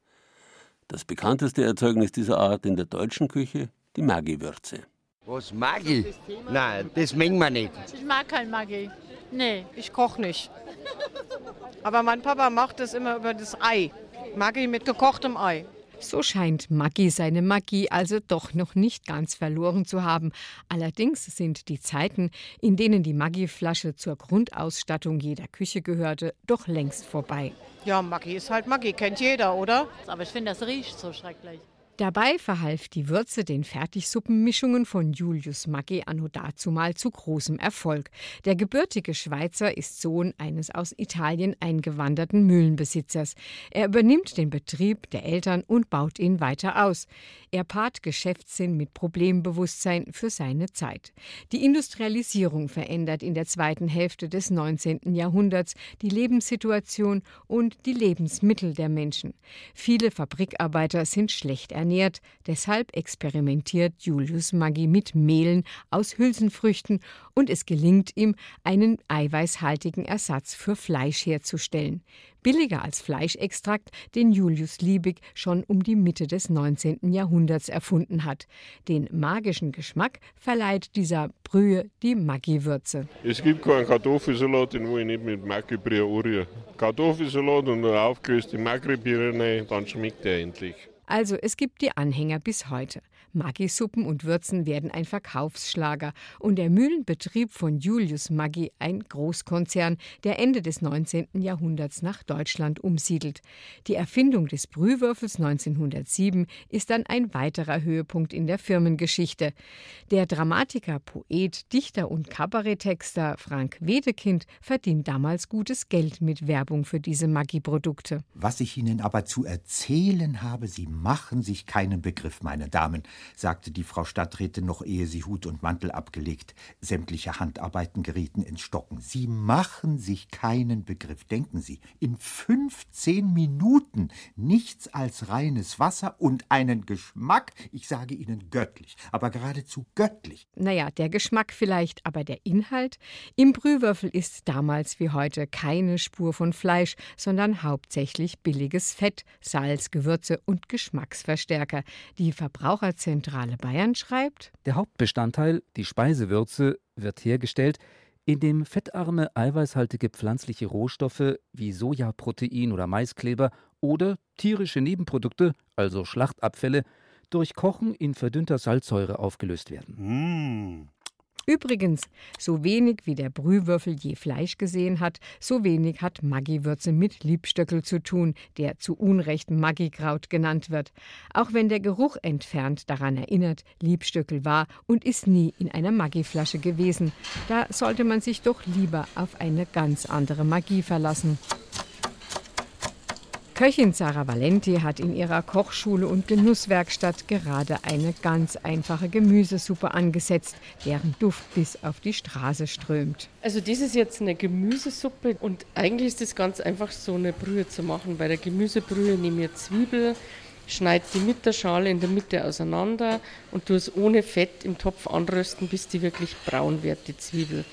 Das bekannteste Erzeugnis dieser Art in der deutschen Küche, die Maggi-Würze. Was, Maggi? Nein, das mengen wir nicht. Ich mag kein Maggi. Nee, ich koche nicht. Aber mein Papa macht es immer über das Ei. Maggi mit gekochtem Ei. So scheint Maggi seine Magie also doch noch nicht ganz verloren zu haben. Allerdings sind die Zeiten, in denen die Maggi-Flasche zur Grundausstattung jeder Küche gehörte, doch längst vorbei. Ja, Maggi ist halt Maggi, kennt jeder, oder? Aber ich finde, das riecht so schrecklich. Dabei verhalf die Würze den Fertigsuppenmischungen von Julius Maggi anno dazumal zu großem Erfolg. Der gebürtige Schweizer ist Sohn eines aus Italien eingewanderten Mühlenbesitzers. Er übernimmt den Betrieb der Eltern und baut ihn weiter aus. Er paart Geschäftssinn mit Problembewusstsein für seine Zeit. Die Industrialisierung verändert in der zweiten Hälfte des 19. Jahrhunderts die Lebenssituation und die Lebensmittel der Menschen. Viele Fabrikarbeiter sind schlecht ernährt. Deshalb experimentiert Julius Maggi mit Mehlen aus Hülsenfrüchten und es gelingt ihm, einen eiweißhaltigen Ersatz für Fleisch herzustellen. Billiger als Fleischextrakt, den Julius Liebig schon um die Mitte des 19. Jahrhunderts erfunden hat. Den magischen Geschmack verleiht dieser Brühe die Maggi-Würze. Es gibt keinen Kartoffelsalat, den ich nicht mit Maggi-Brühe anrühre. Kartoffelsalat und eine aufgelöste Maggi-Brühe dann schmeckt er endlich. Also es gibt die Anhänger bis heute. Maggi-Suppen und Würzen werden ein Verkaufsschlager und der Mühlenbetrieb von Julius Maggi ein Großkonzern, der Ende des 19. Jahrhunderts nach Deutschland umsiedelt. Die Erfindung des Brühwürfels 1907 ist dann ein weiterer Höhepunkt in der Firmengeschichte. Der Dramatiker, Poet, Dichter und Kabaretttexter Frank Wedekind verdient damals gutes Geld mit Werbung für diese Maggi-Produkte. Was ich Ihnen aber zu erzählen habe, Sie machen sich keinen Begriff, meine Damen sagte die Frau Stadträtin noch ehe sie Hut und Mantel abgelegt. Sämtliche Handarbeiten gerieten ins Stocken. Sie machen sich keinen Begriff. Denken Sie, in fünfzehn Minuten nichts als reines Wasser und einen Geschmack, ich sage Ihnen göttlich, aber geradezu göttlich. Naja, der Geschmack vielleicht, aber der Inhalt? Im Brühwürfel ist damals wie heute keine Spur von Fleisch, sondern hauptsächlich billiges Fett, Salz, Gewürze und Geschmacksverstärker. Die Verbraucherzentren Zentrale Bayern schreibt: Der Hauptbestandteil, die Speisewürze, wird hergestellt, indem fettarme, eiweißhaltige pflanzliche Rohstoffe wie Sojaprotein oder Maiskleber oder tierische Nebenprodukte, also Schlachtabfälle, durch Kochen in verdünnter Salzsäure aufgelöst werden. Mmh. Übrigens, so wenig wie der Brühwürfel je Fleisch gesehen hat, so wenig hat Maggi-Würze mit Liebstöckel zu tun, der zu Unrecht Maggi-Kraut genannt wird. Auch wenn der Geruch entfernt daran erinnert, Liebstöckel war und ist nie in einer Maggi-Flasche gewesen. Da sollte man sich doch lieber auf eine ganz andere Magie verlassen. Köchin Sarah Valenti hat in ihrer Kochschule und Genusswerkstatt gerade eine ganz einfache Gemüsesuppe angesetzt, deren Duft bis auf die Straße strömt. Also das ist jetzt eine Gemüsesuppe und eigentlich ist es ganz einfach so eine Brühe zu machen. Bei der Gemüsebrühe nehme ich Zwiebel, schneide die mit der Schale in der Mitte auseinander und tue es ohne Fett im Topf anrösten, bis die wirklich braun wird, die Zwiebel.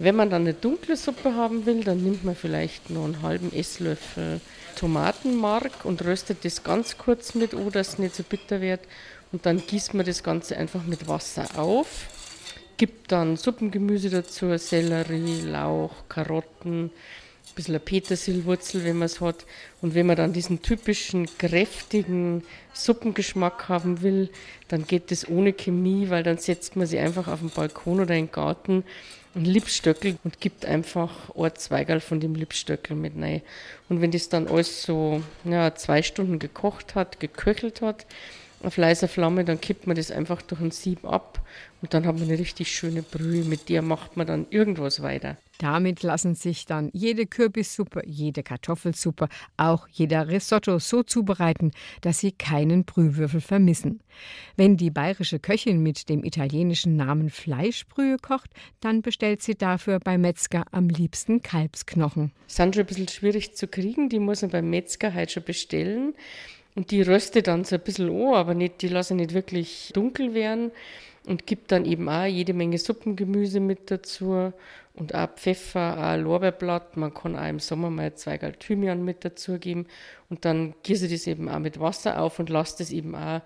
Wenn man dann eine dunkle Suppe haben will, dann nimmt man vielleicht noch einen halben Esslöffel Tomatenmark und röstet das ganz kurz mit an, dass es nicht so bitter wird. Und dann gießt man das Ganze einfach mit Wasser auf, gibt dann Suppengemüse dazu, Sellerie, Lauch, Karotten, ein bisschen Petersilwurzel, wenn man es hat. Und wenn man dann diesen typischen kräftigen Suppengeschmack haben will, dann geht das ohne Chemie, weil dann setzt man sie einfach auf den Balkon oder in den Garten ein Lipstöckel und gibt einfach ein Zweigerl von dem Lipstöckel mit rein. Und wenn das dann alles so ja, zwei Stunden gekocht hat, geköchelt hat, auf leiser Flamme, dann kippt man das einfach durch ein Sieb ab und dann hat man eine richtig schöne Brühe, mit der macht man dann irgendwas weiter. Damit lassen sich dann jede Kürbissuppe, jede Kartoffelsuppe, auch jeder Risotto so zubereiten, dass sie keinen Brühwürfel vermissen. Wenn die bayerische Köchin mit dem italienischen Namen Fleischbrühe kocht, dann bestellt sie dafür beim Metzger am liebsten Kalbsknochen. Sind schon ein bisschen schwierig zu kriegen, die muss man beim Metzger halt schon bestellen. Und die röste dann so ein bisschen an, aber nicht, die lasse nicht wirklich dunkel werden und gibt dann eben auch jede Menge Suppengemüse mit dazu und auch Pfeffer, auch Lorbeerblatt. Man kann auch im Sommer mal zwei Gal Thymian mit dazugeben und dann gieße ich das eben auch mit Wasser auf und lasse das eben auch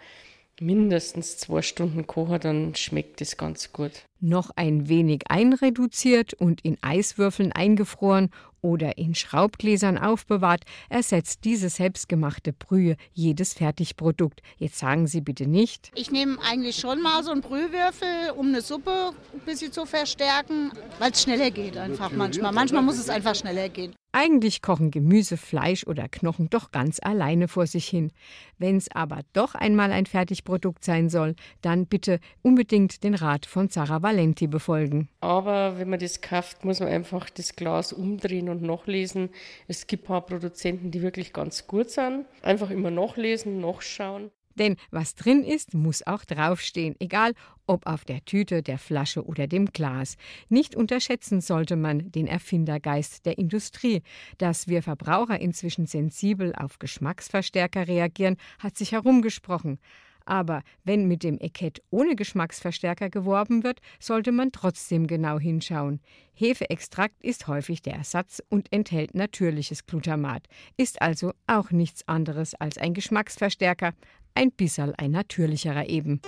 mindestens zwei Stunden kochen, dann schmeckt das ganz gut. Noch ein wenig einreduziert und in Eiswürfeln eingefroren oder in Schraubgläsern aufbewahrt, ersetzt diese selbstgemachte Brühe jedes Fertigprodukt. Jetzt sagen Sie bitte nicht. Ich nehme eigentlich schon mal so einen Brühwürfel, um eine Suppe ein bisschen zu verstärken, weil es schneller geht einfach manchmal. Manchmal muss es einfach schneller gehen. Eigentlich kochen Gemüse, Fleisch oder Knochen doch ganz alleine vor sich hin. Wenn es aber doch einmal ein Fertigprodukt sein soll, dann bitte unbedingt den Rat von Sarah Valenti befolgen. Aber wenn man das kauft, muss man einfach das Glas umdrehen und nachlesen. Es gibt ein paar Produzenten, die wirklich ganz gut sind. Einfach immer nachlesen, nachschauen. Denn was drin ist, muss auch draufstehen, egal ob auf der Tüte, der Flasche oder dem Glas. Nicht unterschätzen sollte man den Erfindergeist der Industrie. Dass wir Verbraucher inzwischen sensibel auf Geschmacksverstärker reagieren, hat sich herumgesprochen. Aber wenn mit dem Etikett ohne Geschmacksverstärker geworben wird, sollte man trotzdem genau hinschauen. Hefeextrakt ist häufig der Ersatz und enthält natürliches Glutamat, ist also auch nichts anderes als ein Geschmacksverstärker, ein bisserl ein natürlicherer eben.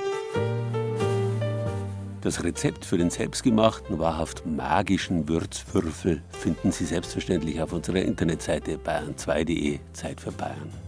Das Rezept für den selbstgemachten, wahrhaft magischen Würzwürfel finden Sie selbstverständlich auf unserer Internetseite bayern2.de Zeit für Bayern.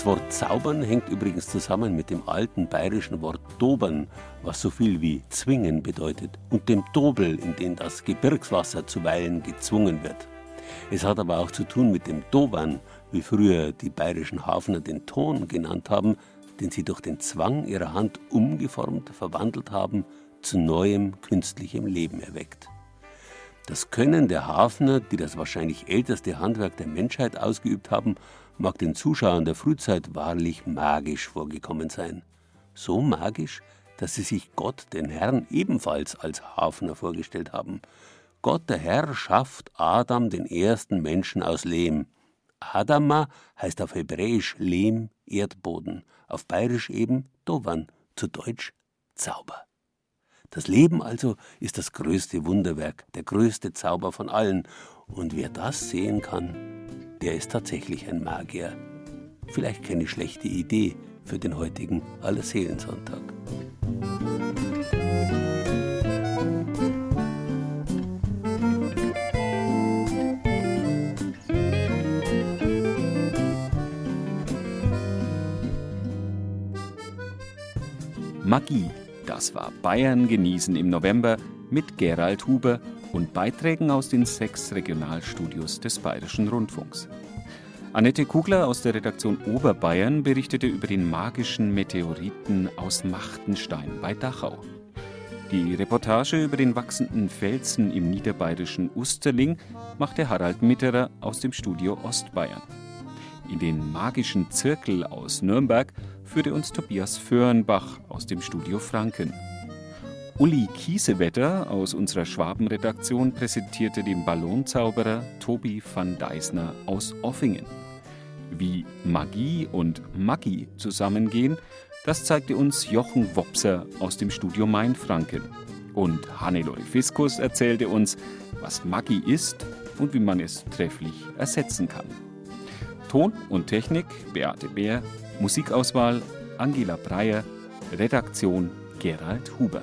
Das Wort zaubern hängt übrigens zusammen mit dem alten bayerischen Wort dobern, was so viel wie zwingen bedeutet, und dem Dobel, in den das Gebirgswasser zuweilen gezwungen wird. Es hat aber auch zu tun mit dem Dobern, wie früher die bayerischen Hafner den Ton genannt haben, den sie durch den Zwang ihrer Hand umgeformt, verwandelt haben, zu neuem künstlichem Leben erweckt. Das Können der Hafner, die das wahrscheinlich älteste Handwerk der Menschheit ausgeübt haben, mag den Zuschauern der Frühzeit wahrlich magisch vorgekommen sein. So magisch, dass sie sich Gott, den Herrn, ebenfalls als Hafner vorgestellt haben. Gott, der Herr, schafft Adam, den ersten Menschen, aus Lehm. Adama heißt auf Hebräisch Lehm, Erdboden, auf Bayerisch eben Dovan, zu Deutsch Zauber. Das Leben also ist das größte Wunderwerk, der größte Zauber von allen. Und wer das sehen kann, der ist tatsächlich ein Magier. Vielleicht keine schlechte Idee für den heutigen Allerseelensonntag. Magie, das war Bayern genießen im November mit Gerald Huber und Beiträgen aus den sechs Regionalstudios des Bayerischen Rundfunks. Annette Kugler aus der Redaktion Oberbayern berichtete über den magischen Meteoriten aus Machtenstein bei Dachau. Die Reportage über den wachsenden Felsen im niederbayerischen Usterling machte Harald Mitterer aus dem Studio Ostbayern. In den magischen Zirkel aus Nürnberg führte uns Tobias Föhrenbach aus dem Studio Franken. Uli Kiesewetter aus unserer Schwabenredaktion präsentierte den Ballonzauberer Tobi van Deisner aus Offingen. Wie Magie und Maggi zusammengehen, das zeigte uns Jochen Wopser aus dem Studio Mainfranken. Und Hannelore Fiskus erzählte uns, was Maggi ist und wie man es trefflich ersetzen kann. Ton und Technik Beate Bär, Musikauswahl Angela Breyer, Redaktion Gerald Huber.